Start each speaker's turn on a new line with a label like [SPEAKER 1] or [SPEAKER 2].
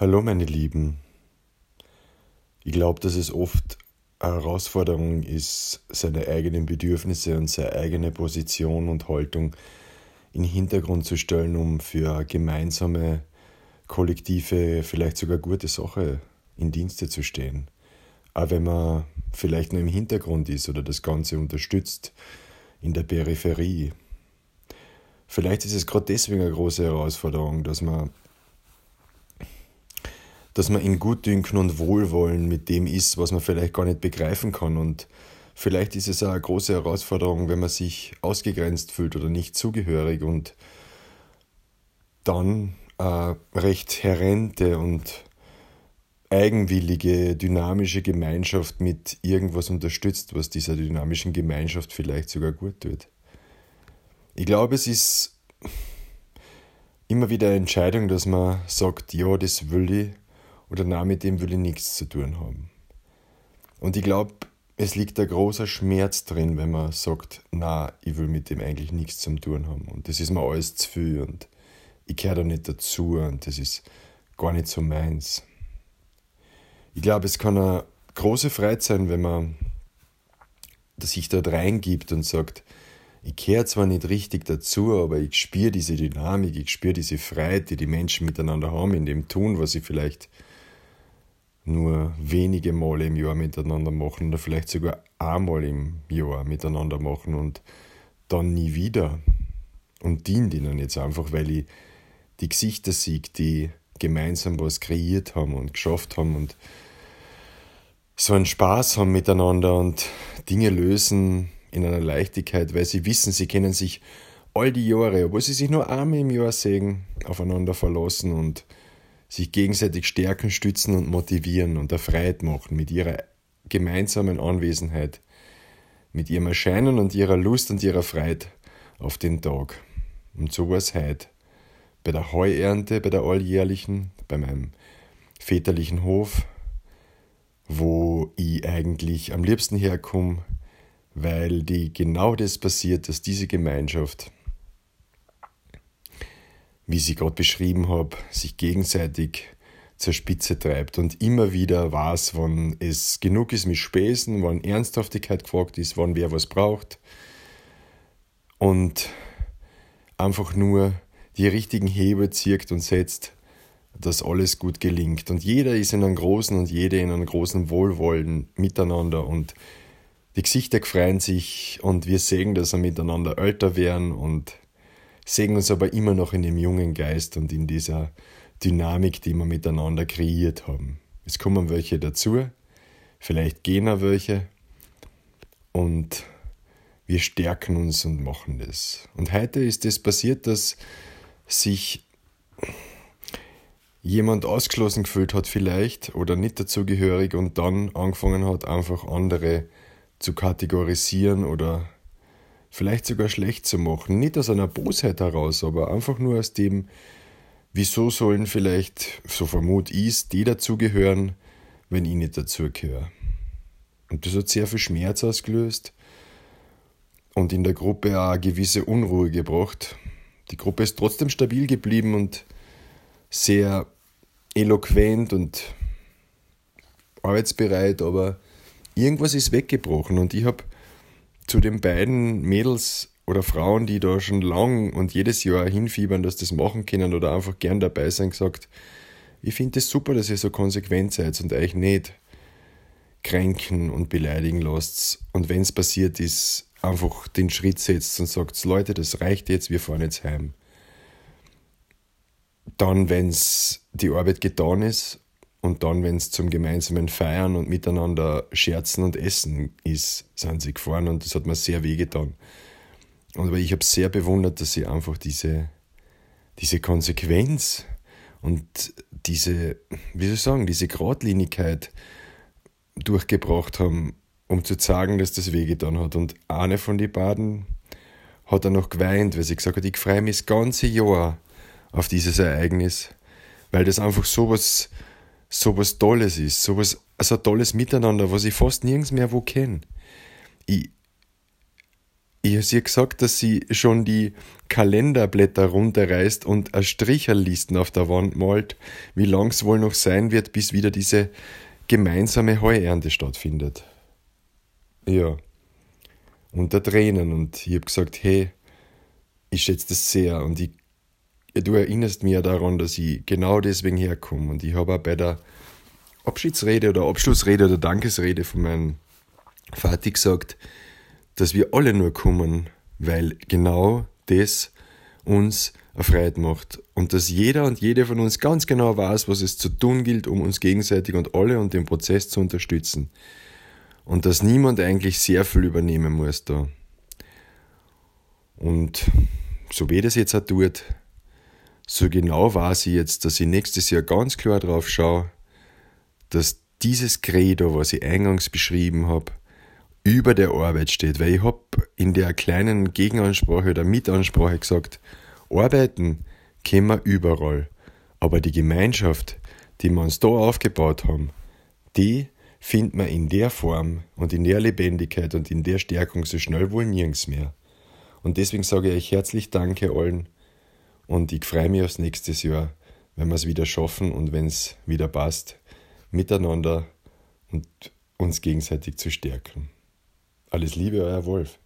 [SPEAKER 1] Hallo meine Lieben. Ich glaube, dass es oft eine Herausforderung ist, seine eigenen Bedürfnisse und seine eigene Position und Haltung in den Hintergrund zu stellen, um für gemeinsame, kollektive, vielleicht sogar gute Sache in Dienste zu stehen. Auch wenn man vielleicht nur im Hintergrund ist oder das Ganze unterstützt in der Peripherie. Vielleicht ist es gerade deswegen eine große Herausforderung, dass man dass man in Gutdünken und Wohlwollen mit dem ist, was man vielleicht gar nicht begreifen kann. Und vielleicht ist es auch eine große Herausforderung, wenn man sich ausgegrenzt fühlt oder nicht zugehörig und dann eine recht herente und eigenwillige, dynamische Gemeinschaft mit irgendwas unterstützt, was dieser dynamischen Gemeinschaft vielleicht sogar gut tut. Ich glaube, es ist immer wieder eine Entscheidung, dass man sagt, ja, das will ich oder na, mit dem will ich nichts zu tun haben. Und ich glaube, es liegt ein großer Schmerz drin, wenn man sagt, na, ich will mit dem eigentlich nichts zu tun haben. Und das ist mir alles zu viel und ich gehöre da nicht dazu und das ist gar nicht so meins. Ich glaube, es kann eine große Freiheit sein, wenn man sich dort reingibt und sagt, ich kehre zwar nicht richtig dazu, aber ich spüre diese Dynamik, ich spüre diese Freiheit, die die Menschen miteinander haben, in dem tun, was sie vielleicht nur wenige Male im Jahr miteinander machen oder vielleicht sogar einmal im Jahr miteinander machen und dann nie wieder. Und dient ihnen jetzt einfach, weil ich die Gesichter sehe, die gemeinsam was kreiert haben und geschafft haben und so einen Spaß haben miteinander und Dinge lösen in einer Leichtigkeit, weil sie wissen, sie kennen sich all die Jahre, obwohl sie sich nur einmal im Jahr sehen, aufeinander verlassen und sich gegenseitig stärken, stützen und motivieren und erfreut machen mit ihrer gemeinsamen Anwesenheit, mit ihrem Erscheinen und ihrer Lust und ihrer Freude auf den Tag. Und so war es heute. Bei der Heuernte, bei der alljährlichen, bei meinem väterlichen Hof, wo ich eigentlich am liebsten herkomme, weil die genau das passiert, dass diese Gemeinschaft wie sie gerade beschrieben habe, sich gegenseitig zur Spitze treibt. Und immer wieder weiß, wann es genug ist mit Späßen, wann Ernsthaftigkeit gefragt ist, wann wer was braucht. Und einfach nur die richtigen Hebel zirkt und setzt, dass alles gut gelingt. Und jeder ist in einem großen und jede in einem großen Wohlwollen miteinander. Und die Gesichter freuen sich und wir sehen, dass wir miteinander älter werden und sehen uns aber immer noch in dem jungen Geist und in dieser Dynamik, die wir miteinander kreiert haben. Es kommen welche dazu, vielleicht gehen auch welche und wir stärken uns und machen das. Und heute ist es das passiert, dass sich jemand ausgeschlossen gefühlt hat vielleicht oder nicht dazugehörig und dann angefangen hat, einfach andere zu kategorisieren oder vielleicht sogar schlecht zu machen. Nicht aus einer Bosheit heraus, aber einfach nur aus dem, wieso sollen vielleicht, so vermut ich, die dazugehören, wenn ich nicht dazugehöre. Und das hat sehr viel Schmerz ausgelöst und in der Gruppe auch eine gewisse Unruhe gebracht. Die Gruppe ist trotzdem stabil geblieben und sehr eloquent und arbeitsbereit, aber irgendwas ist weggebrochen und ich habe zu den beiden Mädels oder Frauen, die da schon lang und jedes Jahr hinfiebern, dass das machen können oder einfach gern dabei sein, gesagt, ich finde es das super, dass ihr so konsequent seid und euch nicht kränken und beleidigen lasst. Und wenn es passiert ist, einfach den Schritt setzt und sagt, Leute, das reicht jetzt, wir fahren jetzt heim. Dann, wenn die Arbeit getan ist und dann, wenn es zum gemeinsamen Feiern und miteinander Scherzen und Essen ist, sind sie gefahren und das hat mir sehr wehgetan. Und aber ich habe sehr bewundert, dass sie einfach diese, diese Konsequenz und diese, wie soll ich sagen, diese Gradlinigkeit durchgebracht haben, um zu sagen, dass das wehgetan hat. Und eine von den beiden hat dann noch geweint, weil sie gesagt hat, ich freue mich das ganze Jahr auf dieses Ereignis, weil das einfach sowas so was Tolles ist, so was, also ein tolles Miteinander, was ich fast nirgends mehr wo kenne. Ich, ich habe ihr gesagt, dass sie schon die Kalenderblätter runterreißt und eine Stricherlisten auf der Wand malt, wie lang es wohl noch sein wird, bis wieder diese gemeinsame Heuernte stattfindet. Ja. Unter Tränen. Und ich habe gesagt, hey, ich schätze das sehr und ich, du erinnerst mich ja daran, dass ich genau deswegen herkomme. Und ich habe auch bei der Abschiedsrede oder Abschlussrede oder Dankesrede von meinem Vati gesagt, dass wir alle nur kommen, weil genau das uns erfreut macht. Und dass jeder und jede von uns ganz genau weiß, was es zu tun gilt, um uns gegenseitig und alle und den Prozess zu unterstützen. Und dass niemand eigentlich sehr viel übernehmen muss da. Und so wie das jetzt auch tut, so genau weiß ich jetzt, dass ich nächstes Jahr ganz klar drauf schaue, dass dieses Credo, was ich eingangs beschrieben habe, über der Arbeit steht. Weil ich habe in der kleinen Gegenansprache oder Mitansprache gesagt, arbeiten können wir überall. Aber die Gemeinschaft, die wir uns da aufgebaut haben, die findet man in der Form und in der Lebendigkeit und in der Stärkung so schnell wohl nirgends mehr. Und deswegen sage ich herzlich Danke allen und ich freue mich aufs nächste Jahr, wenn wir es wieder schaffen und wenn es wieder passt, miteinander und uns gegenseitig zu stärken. Alles Liebe, euer Wolf.